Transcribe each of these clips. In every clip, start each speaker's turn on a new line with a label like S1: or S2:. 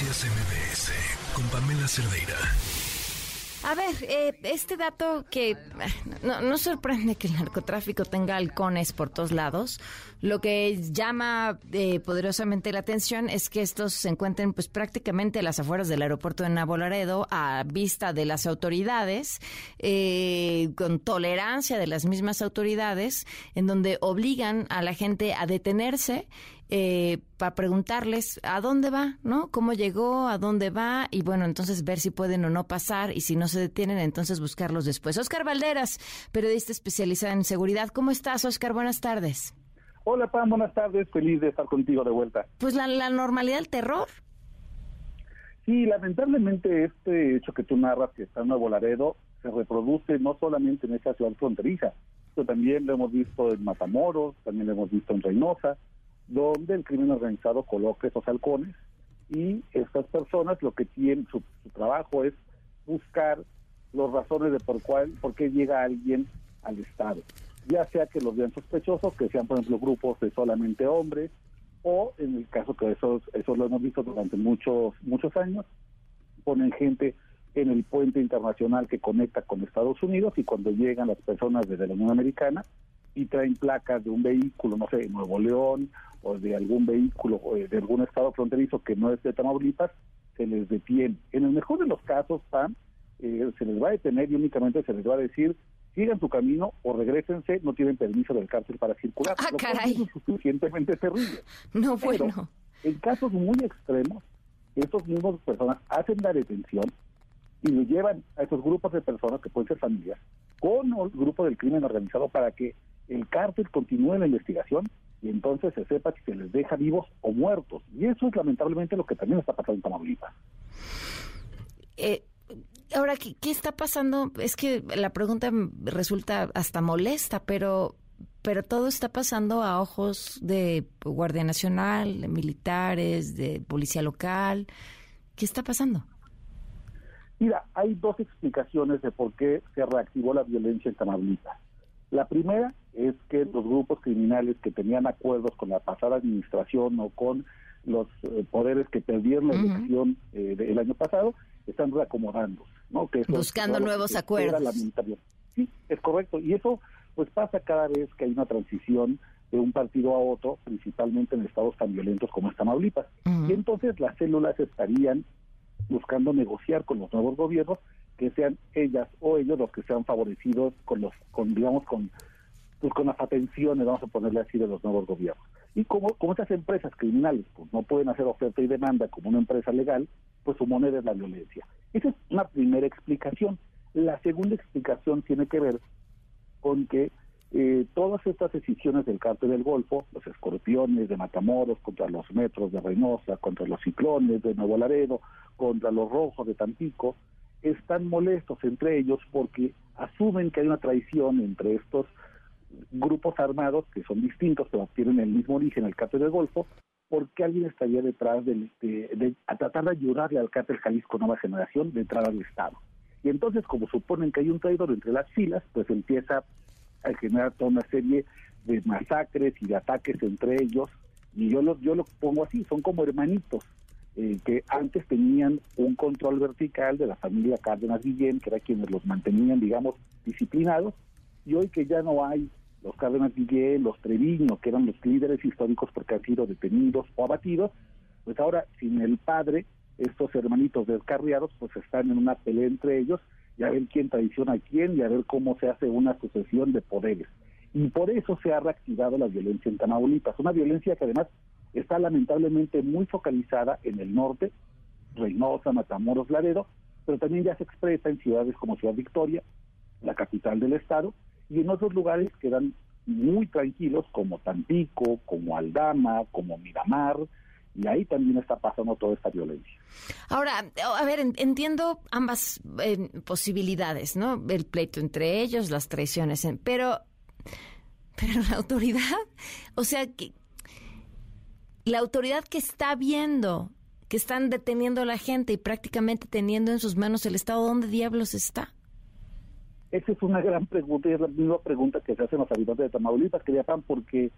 S1: Noticias MBS con Pamela Cerdeira.
S2: A ver, eh, este dato que no, sorprende que el narcotráfico tenga halcones por todos lados. Lo que llama eh, poderosamente la atención es que estos se encuentren pues prácticamente a las afueras del aeropuerto de Navolaredo a vista de las autoridades, eh, con tolerancia de las mismas autoridades, en donde obligan a la gente a detenerse eh, para preguntarles a dónde va, ¿no? ¿Cómo llegó? ¿A dónde va? Y bueno, entonces ver si pueden o no pasar y si no se detienen, entonces buscarlos después. Oscar Valderas, periodista especializado en seguridad. ¿Cómo estás, Oscar? Buenas tardes.
S3: Hola, Pam, buenas tardes. Feliz de estar contigo de vuelta.
S2: Pues la, normalidad del terror.
S3: Sí, lamentablemente este hecho que tú narras, que está en Nuevo Laredo, se reproduce no solamente en esa ciudad fronteriza, pero también lo hemos visto en Matamoros, también lo hemos visto en Reynosa, donde el crimen organizado coloca esos halcones y estas personas lo que tienen, su, trabajo es buscar las razones de por, cuál, por qué llega alguien al Estado. Ya sea que los vean sospechosos, que sean, por ejemplo, grupos de solamente hombres, o en el caso que eso, eso lo hemos visto durante muchos, muchos años, ponen gente en el puente internacional que conecta con Estados Unidos y cuando llegan las personas desde la Unión Americana y traen placas de un vehículo, no sé, de Nuevo León o de algún vehículo o de algún estado fronterizo que no es de Tamaulipas, se les detiene. En el mejor de los casos, PAN, eh, se les va a detener y únicamente se les va a decir sigan su camino o regresense, no tienen permiso del cárcel para circular.
S2: Ah, caray.
S3: es suficientemente terrible.
S2: No, bueno.
S3: en casos muy extremos, estos mismos personas hacen la detención y lo llevan a esos grupos de personas que pueden ser familias con el grupo del crimen organizado para que el cártel continúe la investigación y entonces se sepa si se les deja vivos o muertos. Y eso es lamentablemente lo que también está pasando en Tamaulipas.
S2: Eh, ahora, ¿qué, ¿qué, está pasando? Es que la pregunta resulta hasta molesta, pero, pero todo está pasando a ojos de Guardia Nacional, de militares, de policía local. ¿Qué está pasando?
S3: Mira, hay dos explicaciones de por qué se reactivó la violencia en Tamaulipas. La primera es que los grupos criminales que tenían acuerdos con la pasada administración o con los eh, poderes que perdieron la elección eh, del año pasado están reacomodando, ¿no? Que
S2: Buscando nuevos acuerdos.
S3: Sí, es correcto. Y eso pues pasa cada vez que hay una transición de un partido a otro, principalmente en estados tan violentos como Tamaulipas. Y entonces las células estarían buscando negociar con los nuevos gobiernos que sean ellas o ellos los que sean favorecidos con los, con digamos, con pues con las atenciones, vamos a ponerle así, de los nuevos gobiernos. Y como, como esas empresas criminales pues no pueden hacer oferta y demanda como una empresa legal, pues su moneda es la violencia. Esa es una primera explicación. La segunda explicación tiene que ver con que eh, todas estas decisiones del cártel del Golfo, los escorpiones de Matamoros contra los metros de Reynosa, contra los ciclones de Nuevo Laredo, contra los rojos de Tampico, están molestos entre ellos porque asumen que hay una traición entre estos grupos armados que son distintos, pero tienen el mismo origen, el cártel del Golfo, porque alguien estaría detrás de, a tratar de ayudarle al cártel Jalisco Nueva Generación de entrar al Estado. Y entonces, como suponen que hay un traidor entre las filas, pues empieza a generar toda una serie de masacres y de ataques entre ellos. Y yo lo, yo lo pongo así, son como hermanitos, eh, que antes tenían un control vertical de la familia Cárdenas Guillén, que era quienes los mantenían, digamos, disciplinados, y hoy que ya no hay los Cárdenas Guillén, los Treviño, que eran los líderes históricos porque han sido detenidos o abatidos, pues ahora sin el padre, estos hermanitos descarriados, pues están en una pelea entre ellos, y a ver quién traiciona a quién y a ver cómo se hace una sucesión de poderes. Y por eso se ha reactivado la violencia en Tamaulipas, una violencia que además está lamentablemente muy focalizada en el norte, Reynosa, Matamoros, Laredo, pero también ya se expresa en ciudades como Ciudad Victoria, la capital del estado, y en otros lugares que eran muy tranquilos como Tampico, como Aldama, como Miramar, y ahí también está pasando toda esta violencia.
S2: Ahora, a ver, entiendo ambas eh, posibilidades, ¿no? El pleito entre ellos, las traiciones, pero, pero la autoridad, o sea, que la autoridad que está viendo que están deteniendo a la gente y prácticamente teniendo en sus manos el Estado, ¿dónde diablos está?
S3: Esa es una gran pregunta y es la misma pregunta que se hacen los habitantes de Tamaulipas, que pan porque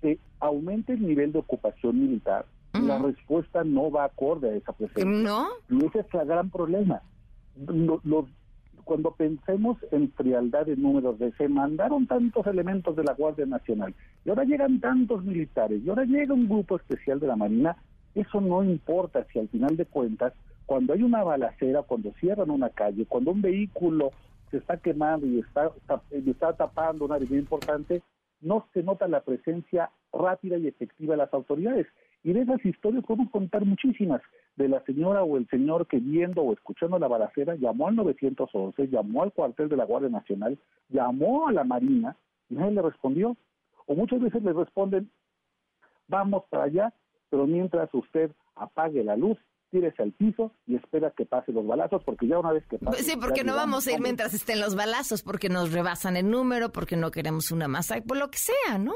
S3: se aumenta el nivel de ocupación militar La respuesta no va acorde a esa presencia.
S2: ¿No?
S3: Y ese es el gran problema. cuando pensemos en frialdad de números, de se mandaron tantos elementos de la Guardia Nacional, y ahora llegan tantos militares, y ahora llega un grupo especial de la Marina, eso no importa si al final de cuentas, cuando hay una balacera, cuando cierran una calle, cuando un vehículo se está quemando y está, está tapando una avenida importante, no se nota la presencia rápida y efectiva de las autoridades. Y de esas historias podemos contar muchísimas, de la señora o el señor que viendo o escuchando la balacera llamó al 911, llamó al cuartel de la Guardia Nacional, llamó a la Marina y nadie le respondió. O muchas veces le responden, vamos para allá, pero mientras usted apague la luz, tírese al piso y espera que pasen los balazos, porque ya una vez que pasen...
S2: Sí, porque no vamos a ir mientras estén los balazos, porque nos rebasan el número, porque no queremos una masa, por lo que sea, ¿no?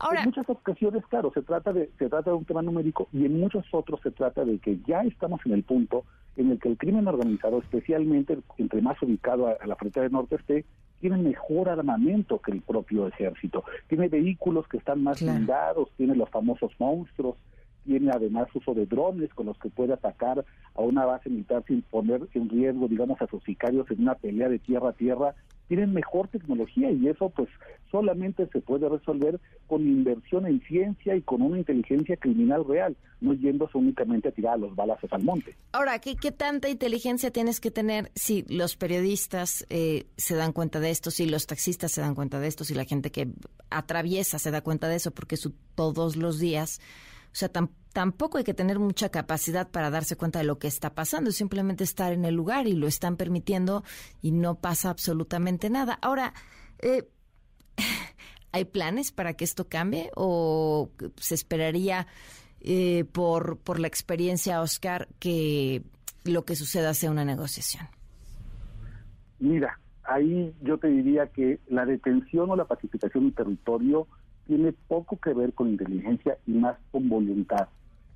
S3: Ahora, en muchas ocasiones, claro, se trata de se trata de un tema numérico y en muchos otros se trata de que ya estamos en el punto en el que el crimen organizado, especialmente entre más ubicado a, la frontera del norte esté, tiene mejor armamento que el propio ejército, tiene vehículos que están más blindados, tiene los famosos monstruos, tiene además uso de drones con los que puede atacar a una base militar sin poner en riesgo, digamos, a sus sicarios en una pelea de tierra a tierra. Tienen mejor tecnología y eso pues solamente se puede resolver con inversión en ciencia y con una inteligencia criminal real, no yéndose únicamente a tirar los balazos al monte.
S2: Ahora, ¿qué, qué tanta inteligencia tienes que tener si los periodistas eh, se dan cuenta de esto, si los taxistas se dan cuenta de esto, si la gente que atraviesa se da cuenta de eso, porque su, todos los días o sea, tampoco hay que tener mucha capacidad para darse cuenta de lo que está pasando, simplemente estar en el lugar y lo están permitiendo y no pasa absolutamente nada. Ahora, eh, ¿hay planes para que esto cambie o se esperaría eh, por, por la experiencia, Oscar, que lo que suceda sea una negociación?
S3: Mira, ahí yo te diría que la detención o la pacificación del territorio tiene poco que ver con inteligencia y más con voluntad,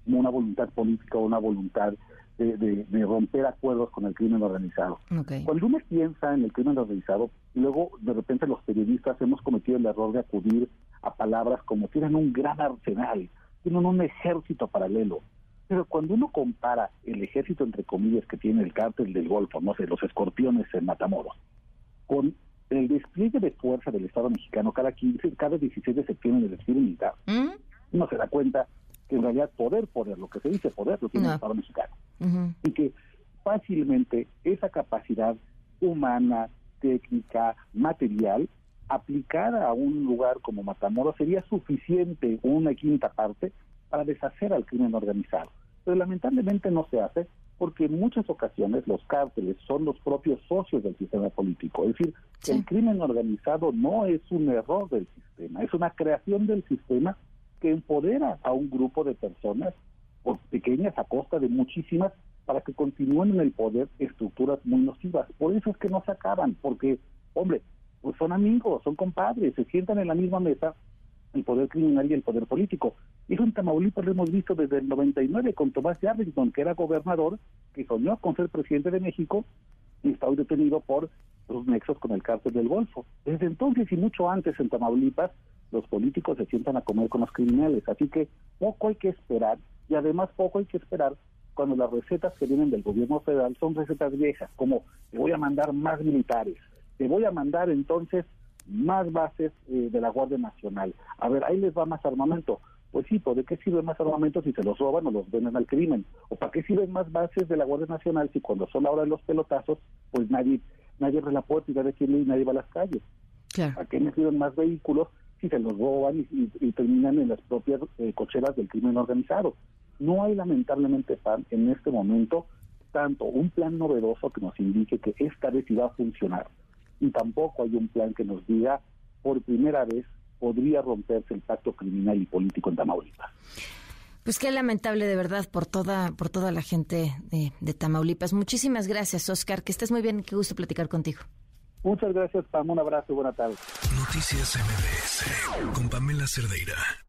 S3: no una voluntad política o una voluntad de, romper acuerdos con el crimen organizado. Cuando uno piensa en el crimen organizado, luego de repente los periodistas hemos cometido el error de acudir a palabras como tienen un gran arsenal, tienen un ejército paralelo. Pero cuando uno compara el ejército, entre comillas, que tiene el cártel del Golfo, no sé, los escorpiones en Matamoros, con el despliegue de fuerza del Estado mexicano cada 15, cada 16 de septiembre en el desfile militar, ¿Mm? uno se da cuenta que en realidad poder, poder, lo que se dice poder, lo tiene el Estado mexicano. Y que fácilmente esa capacidad humana, técnica, material, aplicada a un lugar como Matamoros sería suficiente una quinta parte para deshacer al crimen organizado. Pero lamentablemente no se hace porque en muchas ocasiones los cárteles son los propios socios del sistema político. Es decir, el crimen organizado no es un error del sistema, es una creación del sistema que empodera a un grupo de personas, por pequeñas a costa de muchísimas, para que continúen en el poder estructuras muy nocivas. Por eso es que no se acaban, porque, hombre, pues son amigos, son compadres, se sientan en la misma mesa el poder criminal y el poder político. Eso en Tamaulipas lo hemos visto desde el 99 con Tomás Yarrington, que era gobernador, que soñó con ser presidente de México y está hoy detenido por los nexos con el cártel del Golfo. Desde entonces y mucho antes en Tamaulipas, los políticos se sientan a comer con los criminales. Así que poco hay que esperar y además poco hay que esperar cuando las recetas que vienen del gobierno federal son recetas viejas, como te voy a mandar más militares, te voy a mandar entonces más bases eh, de la Guardia Nacional. A ver, ahí les va más armamento. Pues sí, ¿de qué sirve más armamento si se los roban o los venden al crimen? ¿O para qué sirven más bases de la Guardia Nacional si cuando son la hora de los pelotazos, pues nadie nadie abre la puerta y nadie y nadie va a las calles? Claro. ¿Para qué sirven más vehículos si se los roban y, terminan en las propias eh, cocheras del crimen organizado? No hay lamentablemente, pan, en este momento, tanto un plan novedoso que nos indique que esta vez iba a funcionar, y tampoco hay un plan que nos diga por primera vez podría romperse el pacto criminal y político en Tamaulipas.
S2: Pues qué lamentable de verdad por toda por toda la gente de, Tamaulipas. Muchísimas gracias, Oscar. Que estés muy bien. Qué gusto platicar contigo.
S3: Muchas gracias, Pam. Un abrazo y buena tarde.
S1: Noticias MBS con Pamela Cerdeira.